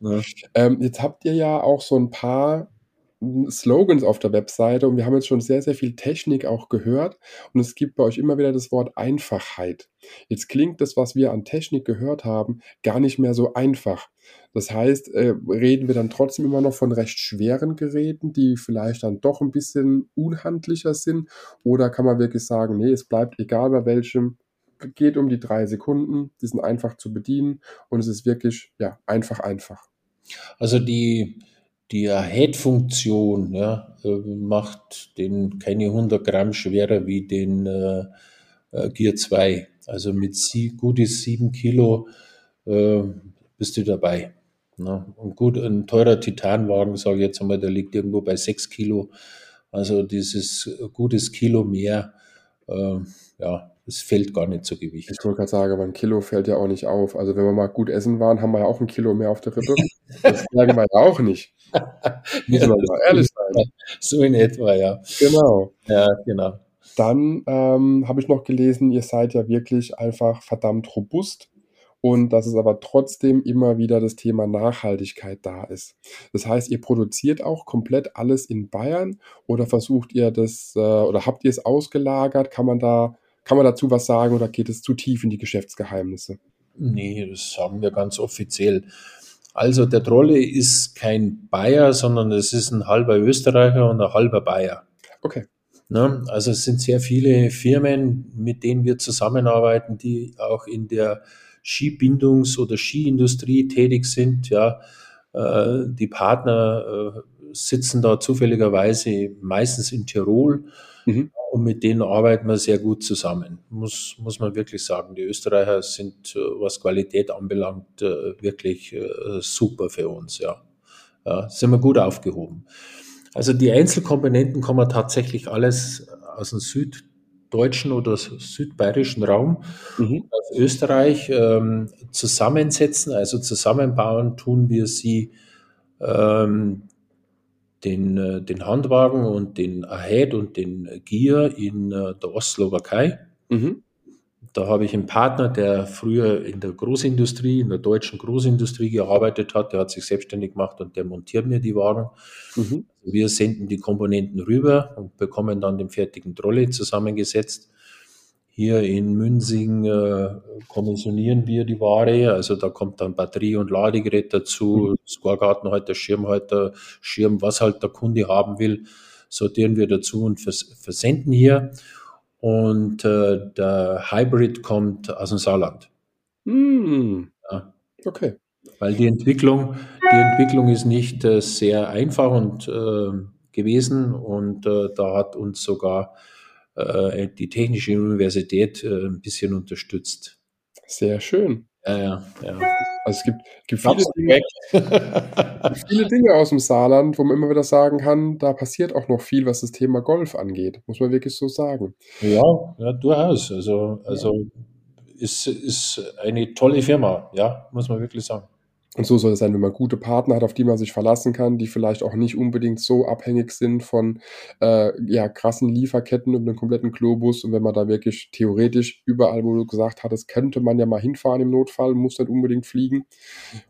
ja. Ähm, jetzt habt ihr ja auch so ein paar Slogans auf der Webseite und wir haben jetzt schon sehr, sehr viel Technik auch gehört und es gibt bei euch immer wieder das Wort Einfachheit. Jetzt klingt das, was wir an Technik gehört haben, gar nicht mehr so einfach. Das heißt, äh, reden wir dann trotzdem immer noch von recht schweren Geräten, die vielleicht dann doch ein bisschen unhandlicher sind oder kann man wirklich sagen, nee, es bleibt egal bei welchem, geht um die drei Sekunden, die sind einfach zu bedienen und es ist wirklich, ja, einfach, einfach. Also die, die Head-Funktion ja, äh, macht den keine 100 Gramm schwerer wie den äh, äh Gear 2. Also mit sie, gutes 7 Kilo äh, bist du dabei. Ne? Und gut, ein teurer Titanwagen, sage ich jetzt einmal, der liegt irgendwo bei 6 Kilo. Also dieses gutes Kilo mehr, äh, ja, es fällt gar nicht zu Gewicht. Ich wollte gerade sagen, aber ein Kilo fällt ja auch nicht auf. Also wenn wir mal gut essen waren, haben wir ja auch ein Kilo mehr auf der Rippe. Das sagen wir ja auch nicht. Müssen wir mal ehrlich sein. So in etwa, ja. Genau. Ja, genau. Dann ähm, habe ich noch gelesen, ihr seid ja wirklich einfach verdammt robust und dass es aber trotzdem immer wieder das Thema Nachhaltigkeit da ist. Das heißt, ihr produziert auch komplett alles in Bayern oder versucht ihr das äh, oder habt ihr es ausgelagert? Kann man da kann man dazu was sagen oder geht es zu tief in die Geschäftsgeheimnisse? Nee, das sagen wir ganz offiziell. Also der Trolle ist kein Bayer, sondern es ist ein halber Österreicher und ein halber Bayer. Okay. Ne? Also es sind sehr viele Firmen, mit denen wir zusammenarbeiten, die auch in der Skibindungs- oder Skiindustrie tätig sind. Ja, äh, die Partner äh, sitzen da zufälligerweise meistens in Tirol mhm. und mit denen arbeiten wir sehr gut zusammen. Muss, muss man wirklich sagen. Die Österreicher sind, äh, was Qualität anbelangt, äh, wirklich äh, super für uns. Ja. ja, sind wir gut aufgehoben. Also die Einzelkomponenten kommen tatsächlich alles aus dem süddeutschen oder südbayerischen Raum, mhm. aus Österreich ähm, zusammensetzen, also zusammenbauen, tun wir sie ähm, den, äh, den Handwagen und den Ahead und den Gier in äh, der Ostslowakei. Mhm. Da habe ich einen Partner, der früher in der Großindustrie, in der deutschen Großindustrie gearbeitet hat. Der hat sich selbstständig gemacht und der montiert mir die Wagen. Mhm. Wir senden die Komponenten rüber und bekommen dann den fertigen Trolley zusammengesetzt. Hier in Münsing äh, kommissionieren wir die Ware, also da kommt dann Batterie und Ladegerät dazu, mhm. Scorekartenhalter, Schirmhalter, Schirm, was halt der Kunde haben will, sortieren wir dazu und vers versenden hier. Und äh, der Hybrid kommt aus dem Saarland. Mhm. Ja. Okay. Weil die Entwicklung, die Entwicklung ist nicht äh, sehr einfach und äh, gewesen und äh, da hat uns sogar äh, die Technische Universität äh, ein bisschen unterstützt. Sehr schön. Ja, ja, ja. Also es gibt, gibt viele, Dinge, viele Dinge aus dem Saarland, wo man immer wieder sagen kann, da passiert auch noch viel, was das Thema Golf angeht. Muss man wirklich so sagen. Ja, ja durchaus. Also, also ja. ist, ist eine tolle Firma, ja, muss man wirklich sagen. Und so soll es sein, wenn man gute Partner hat, auf die man sich verlassen kann, die vielleicht auch nicht unbedingt so abhängig sind von äh, ja, krassen Lieferketten über den kompletten Globus. Und wenn man da wirklich theoretisch überall, wo du gesagt hattest, könnte man ja mal hinfahren im Notfall, muss nicht unbedingt fliegen.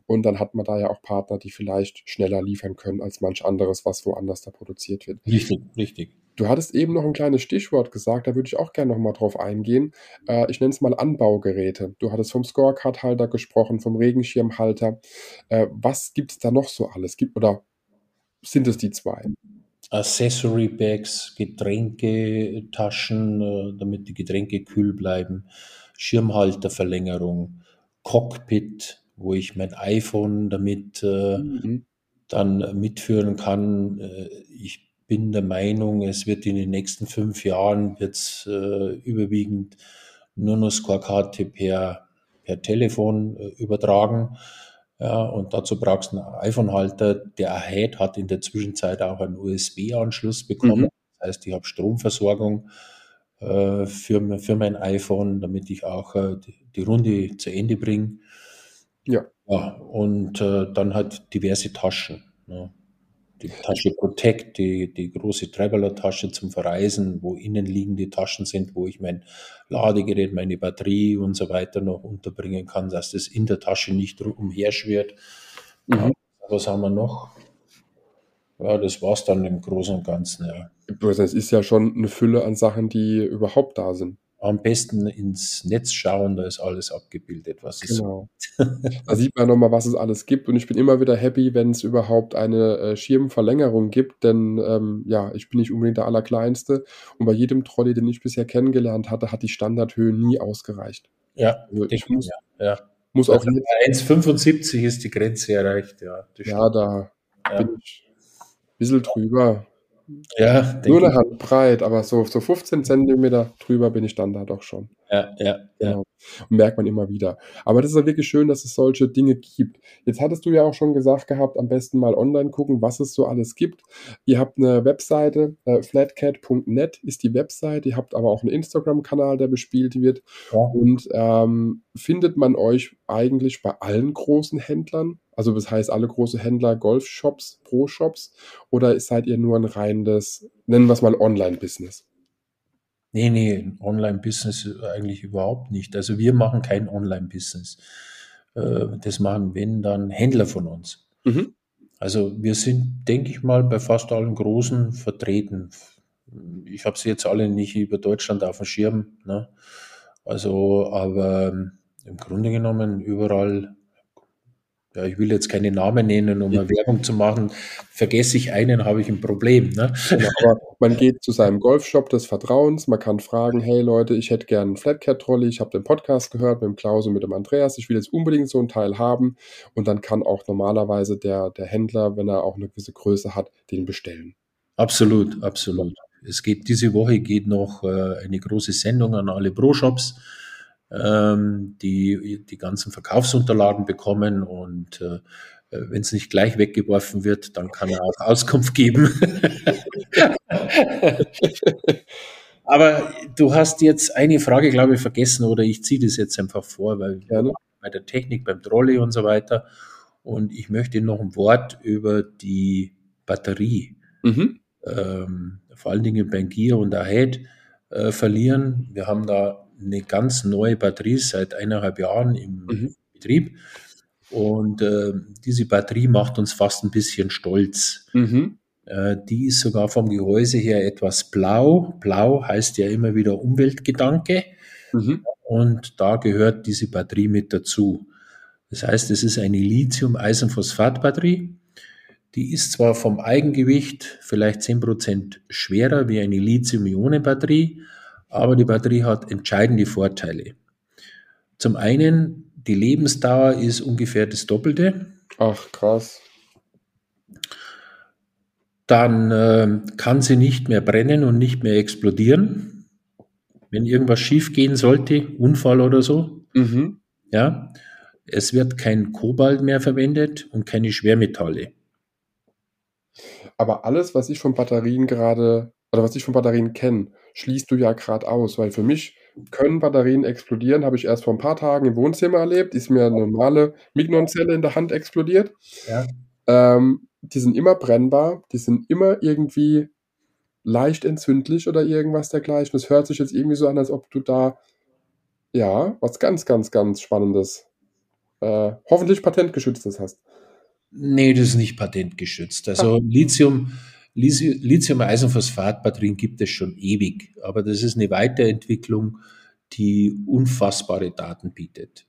Und dann hat man da ja auch Partner, die vielleicht schneller liefern können als manch anderes, was woanders da produziert wird. Richtig, richtig. Du hattest eben noch ein kleines Stichwort gesagt, da würde ich auch gerne noch mal drauf eingehen. Äh, ich nenne es mal Anbaugeräte. Du hattest vom Scorecard-Halter gesprochen, vom Regenschirmhalter. Äh, was gibt es da noch so alles? Gibt, oder sind es die zwei? Accessory Bags, Getränketaschen, äh, damit die Getränke kühl bleiben, Schirmhalterverlängerung, Cockpit, wo ich mein iPhone damit äh, mhm. dann mitführen kann. Äh, ich bin der Meinung, es wird in den nächsten fünf Jahren wird's, äh, überwiegend nur noch Scorecard per, per Telefon äh, übertragen. Ja, und dazu brauchst du einen iPhone-Halter. Der Ahead hat in der Zwischenzeit auch einen USB-Anschluss bekommen. Mhm. Das heißt, ich habe Stromversorgung äh, für, für mein iPhone, damit ich auch äh, die, die, Runde zu Ende bringe. Ja. ja und äh, dann halt diverse Taschen. Ja. Die Tasche Protect, die, die große Traveler-Tasche zum Verreisen, wo innenliegende Taschen sind, wo ich mein Ladegerät, meine Batterie und so weiter noch unterbringen kann, dass das in der Tasche nicht umherschwirrt. Mhm. Was haben wir noch? Ja, das war es dann im Großen und Ganzen. Ja. Es ist ja schon eine Fülle an Sachen, die überhaupt da sind am besten ins Netz schauen, da ist alles abgebildet, was es genau. da sieht man nochmal, was es alles gibt. Und ich bin immer wieder happy, wenn es überhaupt eine äh, Schirmverlängerung gibt, denn ähm, ja, ich bin nicht unbedingt der Allerkleinste. Und bei jedem Trolley, den ich bisher kennengelernt hatte, hat die Standardhöhe nie ausgereicht. Ja, also ich muss, ja, ja. muss auch also 1,75 ist die Grenze erreicht, ja. Ja, da ja. bin ich ein bisschen drüber. Ja, Nur eine Hand breit, aber so, so 15 Zentimeter drüber bin ich dann da doch schon. Ja, ja, genau. Und merkt man immer wieder. Aber das ist ja wirklich schön, dass es solche Dinge gibt. Jetzt hattest du ja auch schon gesagt gehabt, am besten mal online gucken, was es so alles gibt. Ihr habt eine Webseite, äh, flatcat.net ist die Webseite. Ihr habt aber auch einen Instagram-Kanal, der bespielt wird. Ja. Und ähm, findet man euch eigentlich bei allen großen Händlern? Also das heißt, alle große Händler, Golfshops, Pro-Shops oder seid ihr nur ein reines, nennen wir es mal Online-Business? Nee, nee, Online-Business eigentlich überhaupt nicht. Also wir machen kein Online-Business. Äh, das machen, wenn, dann Händler von uns. Mhm. Also wir sind, denke ich mal, bei fast allen Großen vertreten. Ich habe sie jetzt alle nicht über Deutschland auf dem Schirm. Ne? Also, aber im Grunde genommen überall ja, ich will jetzt keine Namen nennen, um eine Werbung zu machen. Vergesse ich einen, habe ich ein Problem. Ne? Genau, aber man geht zu seinem Golfshop des Vertrauens, man kann fragen, hey Leute, ich hätte gerne einen Flatcat-Trolley, ich habe den Podcast gehört mit dem Klaus und mit dem Andreas, ich will jetzt unbedingt so ein Teil haben. Und dann kann auch normalerweise der, der Händler, wenn er auch eine gewisse Größe hat, den bestellen. Absolut, absolut. Es geht diese Woche geht noch äh, eine große Sendung an alle Pro-Shops ähm, die die ganzen Verkaufsunterlagen bekommen und äh, wenn es nicht gleich weggeworfen wird, dann kann er auch Auskunft geben. Aber du hast jetzt eine Frage, glaube ich, vergessen oder ich ziehe das jetzt einfach vor, weil Gerne. bei der Technik, beim Trolley und so weiter. Und ich möchte noch ein Wort über die Batterie, mhm. ähm, vor allen Dingen beim Gear und Ahead äh, verlieren. Wir haben da eine ganz neue Batterie seit eineinhalb Jahren im mhm. Betrieb. Und äh, diese Batterie macht uns fast ein bisschen stolz. Mhm. Äh, die ist sogar vom Gehäuse her etwas blau. Blau heißt ja immer wieder Umweltgedanke. Mhm. Und da gehört diese Batterie mit dazu. Das heißt, es ist eine Lithium-Eisenphosphat-Batterie. Die ist zwar vom Eigengewicht vielleicht 10% schwerer wie eine Lithium-Ionen-Batterie, aber die Batterie hat entscheidende Vorteile. Zum einen, die Lebensdauer ist ungefähr das Doppelte. Ach, krass. Dann äh, kann sie nicht mehr brennen und nicht mehr explodieren. Wenn irgendwas schief gehen sollte, Unfall oder so. Mhm. Ja. Es wird kein Kobalt mehr verwendet und keine Schwermetalle. Aber alles, was ich von Batterien gerade, oder was ich von Batterien kenne, schließt du ja gerade aus, weil für mich können Batterien explodieren, habe ich erst vor ein paar Tagen im Wohnzimmer erlebt, ist mir eine normale Mignon-Zelle in der Hand explodiert. Ja. Ähm, die sind immer brennbar, die sind immer irgendwie leicht entzündlich oder irgendwas dergleichen. Das hört sich jetzt irgendwie so an, als ob du da, ja, was ganz, ganz, ganz Spannendes, äh, hoffentlich patentgeschütztes hast. Nee, das ist nicht patentgeschützt. Also Lithium Lithium-Eisenphosphat-Batterien gibt es schon ewig, aber das ist eine Weiterentwicklung, die unfassbare Daten bietet.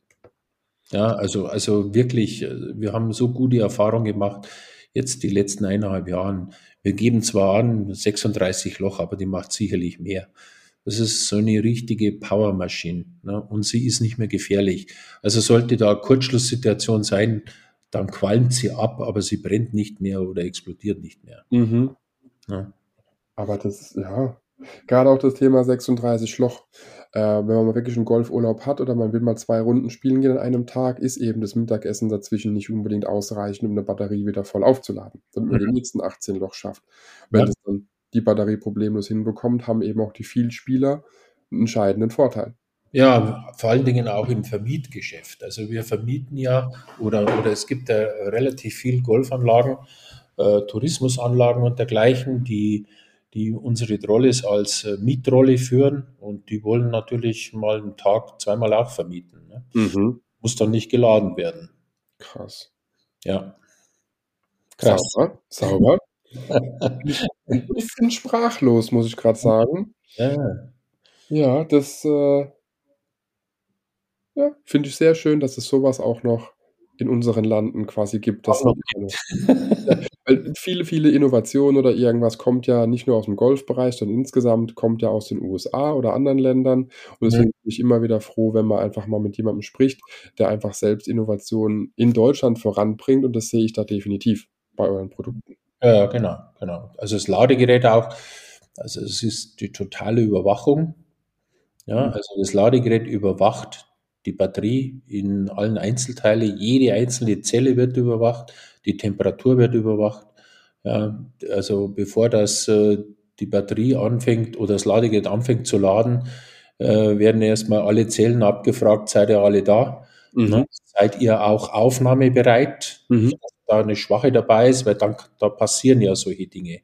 Ja, also, also wirklich, äh, wir haben so gute Erfahrungen gemacht, jetzt die letzten eineinhalb Jahren. Wir geben zwar an 36 Loch, aber die macht sicherlich mehr. Das ist so eine richtige Powermaschine ne? und sie ist nicht mehr gefährlich. Also sollte da eine Kurzschlusssituation sein, dann qualmt sie ab, aber sie brennt nicht mehr oder explodiert nicht mehr. Mhm. Ja. Aber das, ja, gerade auch das Thema 36 Loch. Äh, wenn man mal wirklich einen Golfurlaub hat oder man will mal zwei Runden spielen gehen an einem Tag, ist eben das Mittagessen dazwischen nicht unbedingt ausreichend, um eine Batterie wieder voll aufzuladen, damit man mhm. die nächsten 18 Loch schafft. Wenn ja. das dann die Batterie problemlos hinbekommt, haben eben auch die Vielspieler einen entscheidenden Vorteil. Ja, vor allen Dingen auch im Vermietgeschäft. Also wir vermieten ja oder, oder es gibt ja relativ viel Golfanlagen, äh, Tourismusanlagen und dergleichen, die, die unsere Trolleys als äh, Mietrolle führen und die wollen natürlich mal einen Tag zweimal auch vermieten. Ne? Mhm. Muss dann nicht geladen werden. Krass. Ja. Krass. Sauber. Sauber. ich bin sprachlos, muss ich gerade sagen. Ja. Ja, das äh, ja, finde ich sehr schön, dass es sowas auch noch in unseren Landen quasi gibt. Dass weil viele, viele Innovationen oder irgendwas kommt ja nicht nur aus dem Golfbereich, sondern insgesamt kommt ja aus den USA oder anderen Ländern. Und Mhm. deswegen bin ich immer wieder froh, wenn man einfach mal mit jemandem spricht, der einfach selbst Innovationen in Deutschland voranbringt. Und das sehe ich da definitiv bei euren Produkten. Ja, genau, genau. Also das Ladegerät auch, also es ist die totale Überwachung. Ja, Mhm. also das Ladegerät überwacht die Batterie in allen Einzelteile, jede einzelne Zelle wird überwacht, die Temperatur wird überwacht. Ja, also bevor das äh, die Batterie anfängt oder das Ladegerät anfängt zu laden, äh, werden erstmal alle Zellen abgefragt, seid ihr alle da? Ne? Seid ihr auch aufnahmebereit? Mhm. dass da eine Schwache dabei ist, weil dann da passieren ja solche Dinge.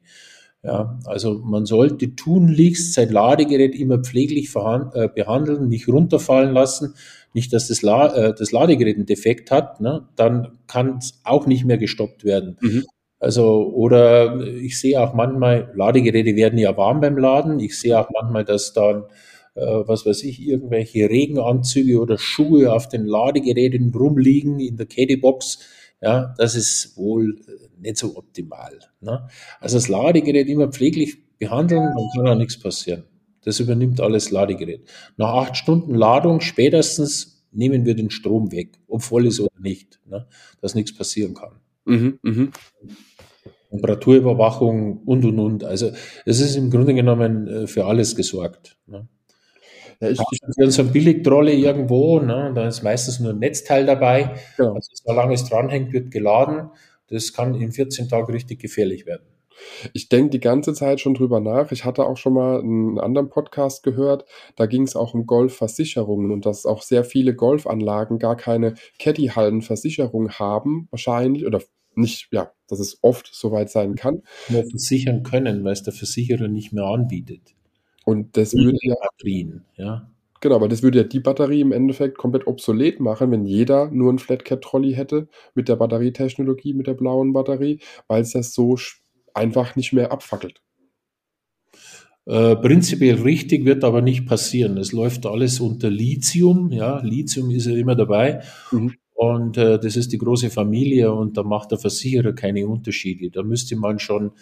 Ja, also man sollte tunlichst sein Ladegerät immer pfleglich äh, behandeln, nicht runterfallen lassen, nicht, dass das, La äh, das Ladegerät einen Defekt hat, ne? dann kann es auch nicht mehr gestoppt werden. Mhm. Also, oder ich sehe auch manchmal, Ladegeräte werden ja warm beim Laden. Ich sehe auch manchmal, dass dann, äh, was weiß ich, irgendwelche Regenanzüge oder Schuhe auf den Ladegeräten rumliegen in der Caddybox. Ja, das ist wohl nicht so optimal. Ne? Also das Ladegerät immer pfleglich behandeln, dann kann auch nichts passieren. Das übernimmt alles Ladegerät. Nach acht Stunden Ladung spätestens nehmen wir den Strom weg, ob voll ist oder nicht, ne? dass nichts passieren kann. Mhm. Mhm. Temperaturüberwachung und und und. Also es ist im Grunde genommen äh, für alles gesorgt. Ne? Ja, ich, ich, Für so eine Billigtrolle irgendwo, ne, da ist meistens nur ein Netzteil dabei. Genau. Also solange es dranhängt, wird geladen. Das kann in 14 Tagen richtig gefährlich werden. Ich denke die ganze Zeit schon drüber nach. Ich hatte auch schon mal einen anderen Podcast gehört. Da ging es auch um Golfversicherungen und dass auch sehr viele Golfanlagen gar keine Caddy-Hallenversicherung haben, wahrscheinlich, oder nicht, ja, dass es oft soweit sein kann. Nur versichern können, weil es der Versicherer nicht mehr anbietet. Und das würde ja, Batterien, ja. genau, weil das würde ja die Batterie im Endeffekt komplett obsolet machen, wenn jeder nur ein Flatcat-Trolley hätte mit der Batterietechnologie, mit der blauen Batterie, weil es das so einfach nicht mehr abfackelt. Äh, prinzipiell richtig wird aber nicht passieren. Es läuft alles unter Lithium. Ja, Lithium ist ja immer dabei. Mhm. Und äh, das ist die große Familie und da macht der Versicherer keine Unterschiede. Da müsste man schon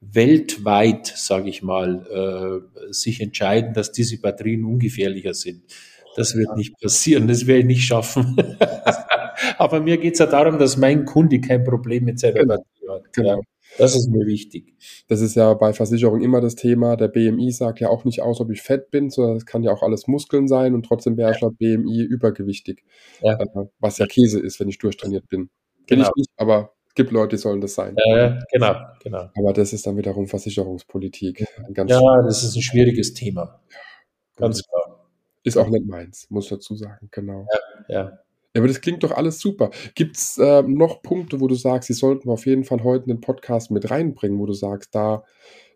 weltweit, sage ich mal, äh, sich entscheiden, dass diese Batterien ungefährlicher sind. Das wird nicht passieren, das werde ich nicht schaffen. Aber mir geht es ja darum, dass mein Kunde kein Problem mit seiner Genau. Batterie hat. Genau. Ja, das ist mir wichtig. Das ist ja bei Versicherung immer das Thema. Der BMI sagt ja auch nicht aus, ob ich fett bin, sondern es kann ja auch alles Muskeln sein und trotzdem wäre ich laut BMI übergewichtig. Ja. Äh, Was ja Käse ist, wenn ich durchtrainiert bin. Bin Genau. ich nicht, aber es gibt Leute, die sollen das sein. Äh, genau, genau. Aber das ist dann wiederum Versicherungspolitik. Ja, das ist ein schwieriges Thema. Ganz klar. ist auch nicht meins, muss ich dazu sagen, genau. Ja. Ja, aber das klingt doch alles super. Gibt es äh, noch Punkte, wo du sagst, sie sollten wir auf jeden Fall heute in den Podcast mit reinbringen, wo du sagst, da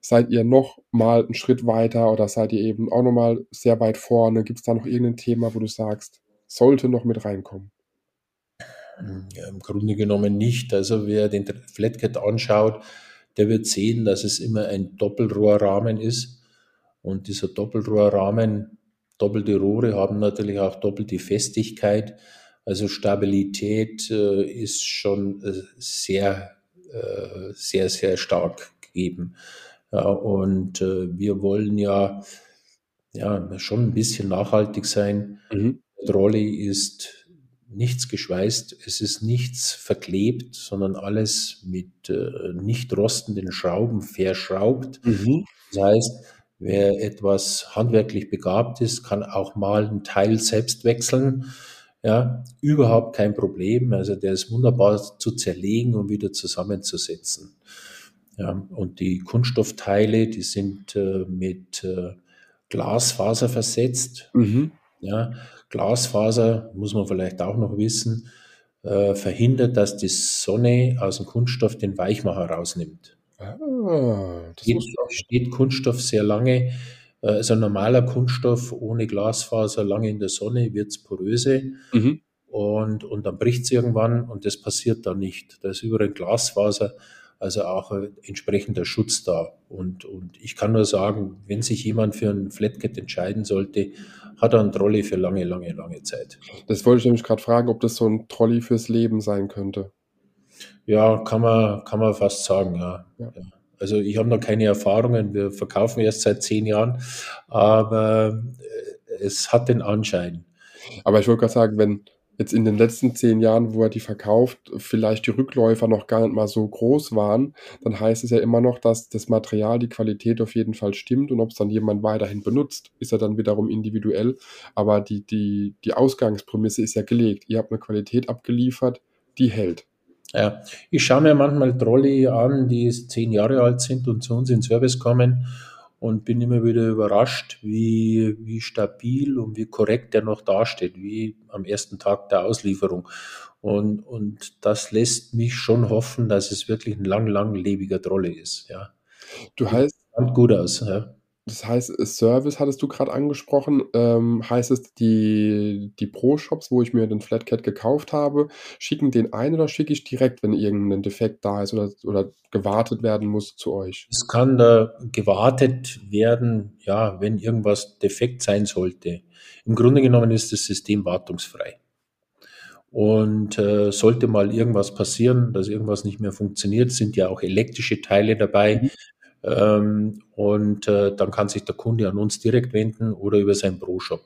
seid ihr noch mal einen Schritt weiter oder seid ihr eben auch noch mal sehr weit vorne? Gibt es da noch irgendein Thema, wo du sagst, sollte noch mit reinkommen? Ja, Im Grunde genommen nicht. Also wer den Flatcat anschaut, der wird sehen, dass es immer ein Doppelrohrrahmen ist. Und dieser Doppelrohrrahmen, doppelte Rohre haben natürlich auch doppelte Festigkeit. Also Stabilität äh, ist schon äh, sehr, äh, sehr, sehr stark gegeben. Ja, und äh, wir wollen ja, ja schon ein bisschen nachhaltig sein. Mhm. Der Trolley ist nichts geschweißt, es ist nichts verklebt, sondern alles mit äh, nicht rostenden Schrauben verschraubt. Mhm. Das heißt, wer etwas handwerklich begabt ist, kann auch mal einen Teil selbst wechseln. Ja, überhaupt kein Problem. Also der ist wunderbar zu zerlegen und wieder zusammenzusetzen. Ja, und die Kunststoffteile, die sind äh, mit äh, Glasfaser versetzt. Mhm. Ja, Glasfaser muss man vielleicht auch noch wissen. äh, verhindert, dass die Sonne aus dem Kunststoff den Weichmacher rausnimmt. Ah, das Steht, steht Kunststoff sehr lange, also ein normaler Kunststoff ohne Glasfaser lange in der Sonne, wird es poröse Mhm. und, und dann bricht es irgendwann und das passiert dann nicht. Da ist überall Glasfaser, also auch ein entsprechender Schutz da. Und, und ich kann nur sagen, wenn sich jemand für ein Flatcat entscheiden sollte, hat er einen Trolley für lange, lange, lange Zeit. Das wollte ich nämlich gerade fragen, ob das so ein Trolley fürs Leben sein könnte. Ja, kann man, kann man fast sagen, ja. Ja. Ja. Also ich habe noch keine Erfahrungen, wir verkaufen erst seit zehn Jahren, aber äh, es hat den Anschein. Aber ich wollte gerade sagen, wenn jetzt in den letzten zehn Jahren, wo er die verkauft, vielleicht die Rückläufer noch gar nicht mal so groß waren, dann heißt es ja immer noch, dass das Material, die Qualität auf jeden Fall stimmt und ob es dann jemand weiterhin benutzt, ist ja dann wiederum individuell. Aber die, die, die Ausgangsprämisse ist ja gelegt. Ihr habt eine Qualität abgeliefert, die hält. Ja, ich schaue mir manchmal Trolley an, die zehn Jahre alt sind und zu uns in Service kommen und bin immer wieder überrascht, wie, wie stabil und wie korrekt der noch dasteht, wie am ersten Tag der Auslieferung. Und, und das lässt mich schon hoffen, dass es wirklich ein lang, langlebiger Trolley ist. Ja. Du heißt, Sieht gut aus. Ja. Das heißt, Service hattest du gerade angesprochen. Ähm, heißt es, die, die Pro-Shops, wo ich mir den Flatcat gekauft habe, schicken den ein oder schicke ich direkt, wenn irgendein Defekt da ist oder, oder gewartet werden muss zu euch? Es kann da gewartet werden, ja, wenn irgendwas defekt sein sollte. Im Grunde genommen ist das System wartungsfrei. Und äh, sollte mal irgendwas passieren, dass irgendwas nicht mehr funktioniert, sind ja auch elektrische Teile dabei. Mhm. Ähm, und äh, dann kann sich der Kunde an uns direkt wenden oder über seinen Pro-Shop.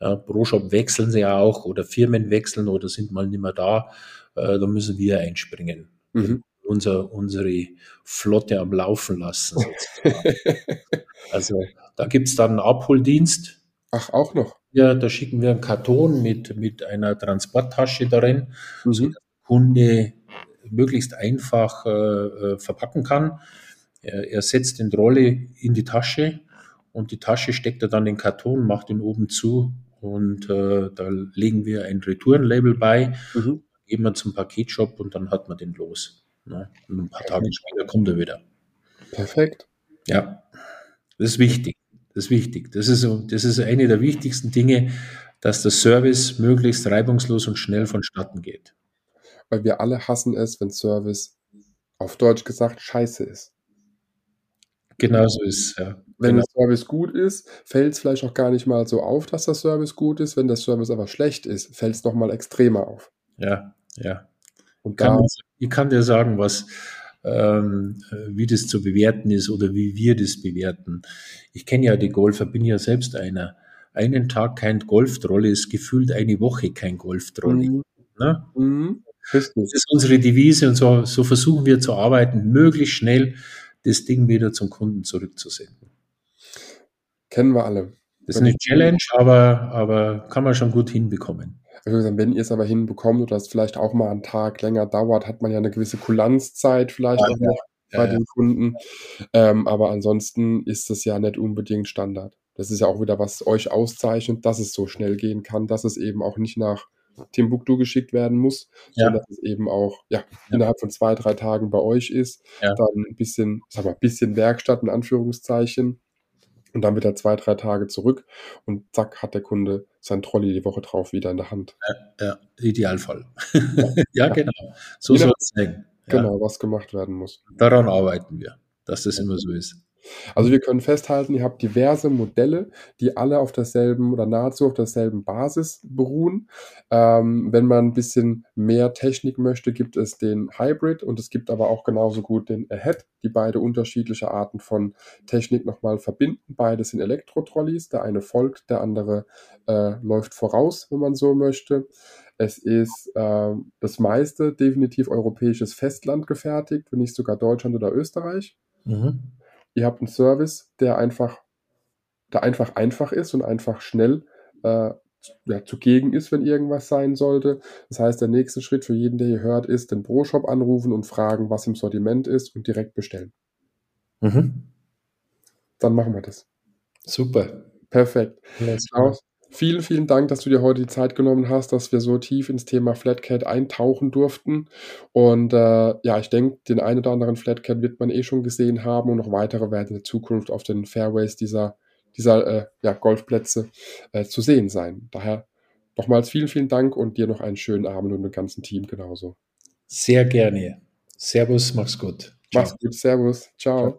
Ja, Pro-Shop wechseln sie ja auch oder Firmen wechseln oder sind mal nicht mehr da. Äh, da müssen wir einspringen. Mhm. Unser, unsere Flotte am Laufen lassen. also da gibt's dann einen Abholdienst. Ach, auch noch. Ja, da schicken wir einen Karton mit, mit einer Transporttasche darin, so Mhm. dass der Kunde möglichst einfach äh, äh, verpacken kann. Er, er setzt den Trolley in die Tasche und die Tasche steckt er dann in den Karton, macht ihn oben zu und äh, da legen wir ein Retourenlabel bei, Mhm. geben wir zum Paketshop und dann hat man den los. Ne? Und ein paar Tage später kommt er wieder. Perfekt. Ja, das ist wichtig. Das ist wichtig. Das ist, das ist eine der wichtigsten Dinge, dass der Service möglichst reibungslos und schnell vonstatten geht. Weil wir alle hassen es, wenn Service auf Deutsch gesagt scheiße ist. Genauso ist es, ja. Wenn Genau. der Service gut ist, fällt es vielleicht auch gar nicht mal so auf, dass der Service gut ist. Wenn der Service aber schlecht ist, fällt es nochmal extremer auf. Ja, ja. Und Kann, da, ich kann dir sagen, was, ähm, wie das zu bewerten ist oder wie wir das bewerten. Ich kenne ja die Golfer, bin ja selbst einer. Einen Tag kein Golftrolley ist gefühlt eine Woche kein Golftrolley. Mhm. Ne? Mhm. Das ist unsere Devise und so, so versuchen wir zu arbeiten, möglichst schnell das Ding wieder zum Kunden zurückzusenden. Kennen wir alle. Das ist eine Challenge, aber, aber kann man schon gut hinbekommen. Sagen, wenn ihr es aber hinbekommt oder es vielleicht auch mal einen Tag länger dauert, hat man ja eine gewisse Kulanzzeit vielleicht Ja, auch noch bei Ja, ja. den Kunden. Ähm, aber ansonsten ist es ja nicht unbedingt Standard. Das ist ja auch wieder, was euch auszeichnet, dass es so schnell gehen kann, dass es eben auch nicht nach Timbuktu geschickt werden muss, Ja. sondern dass es eben auch ja, innerhalb von zwei, drei Tagen bei euch ist. Ja. Dann ein bisschen, sag mal, bisschen Werkstatt in Anführungszeichen. Und dann wird er zwei, drei Tage zurück und zack, hat der Kunde sein Trolley die Woche drauf wieder in der Hand. Ja, Idealfall. ja, genau. So soll es sein. Ja, Genau, was gemacht werden muss. Daran arbeiten wir, dass das immer so ist. Also wir können festhalten, ihr habt diverse Modelle, die alle auf derselben oder nahezu auf derselben Basis beruhen. Ähm, wenn man ein bisschen mehr Technik möchte, gibt es den Hybrid und es gibt aber auch genauso gut den Ahead, die beide unterschiedliche Arten von Technik nochmal verbinden. Beide sind Elektro-Trolleys, der eine folgt, der andere äh, läuft voraus, wenn man so möchte. Es ist äh, das meiste definitiv europäisches Festland gefertigt, wenn nicht sogar Deutschland oder Österreich. Mhm. Ihr habt einen Service, der einfach, der einfach einfach ist und einfach schnell äh, ja, zugegen ist, wenn irgendwas sein sollte. Das heißt, der nächste Schritt für jeden, der hier hört, ist, den Pro-Shop anrufen und fragen, was im Sortiment ist und direkt bestellen. Mhm. Dann machen wir das. Super. Perfekt. Klaus, Vielen, vielen Dank, dass du dir heute die Zeit genommen hast, dass wir so tief ins Thema Flatcat eintauchen durften. Und äh, ja, ich denke, den einen oder anderen Flatcat wird man eh schon gesehen haben und noch weitere werden in der Zukunft auf den Fairways dieser, dieser äh, ja, Golfplätze äh, zu sehen sein. Daher nochmals vielen, vielen Dank und dir noch einen schönen Abend und dem ganzen Team genauso. Sehr gerne. Servus, mach's gut. Ciao. Mach's gut, Servus. Ciao. Ciao.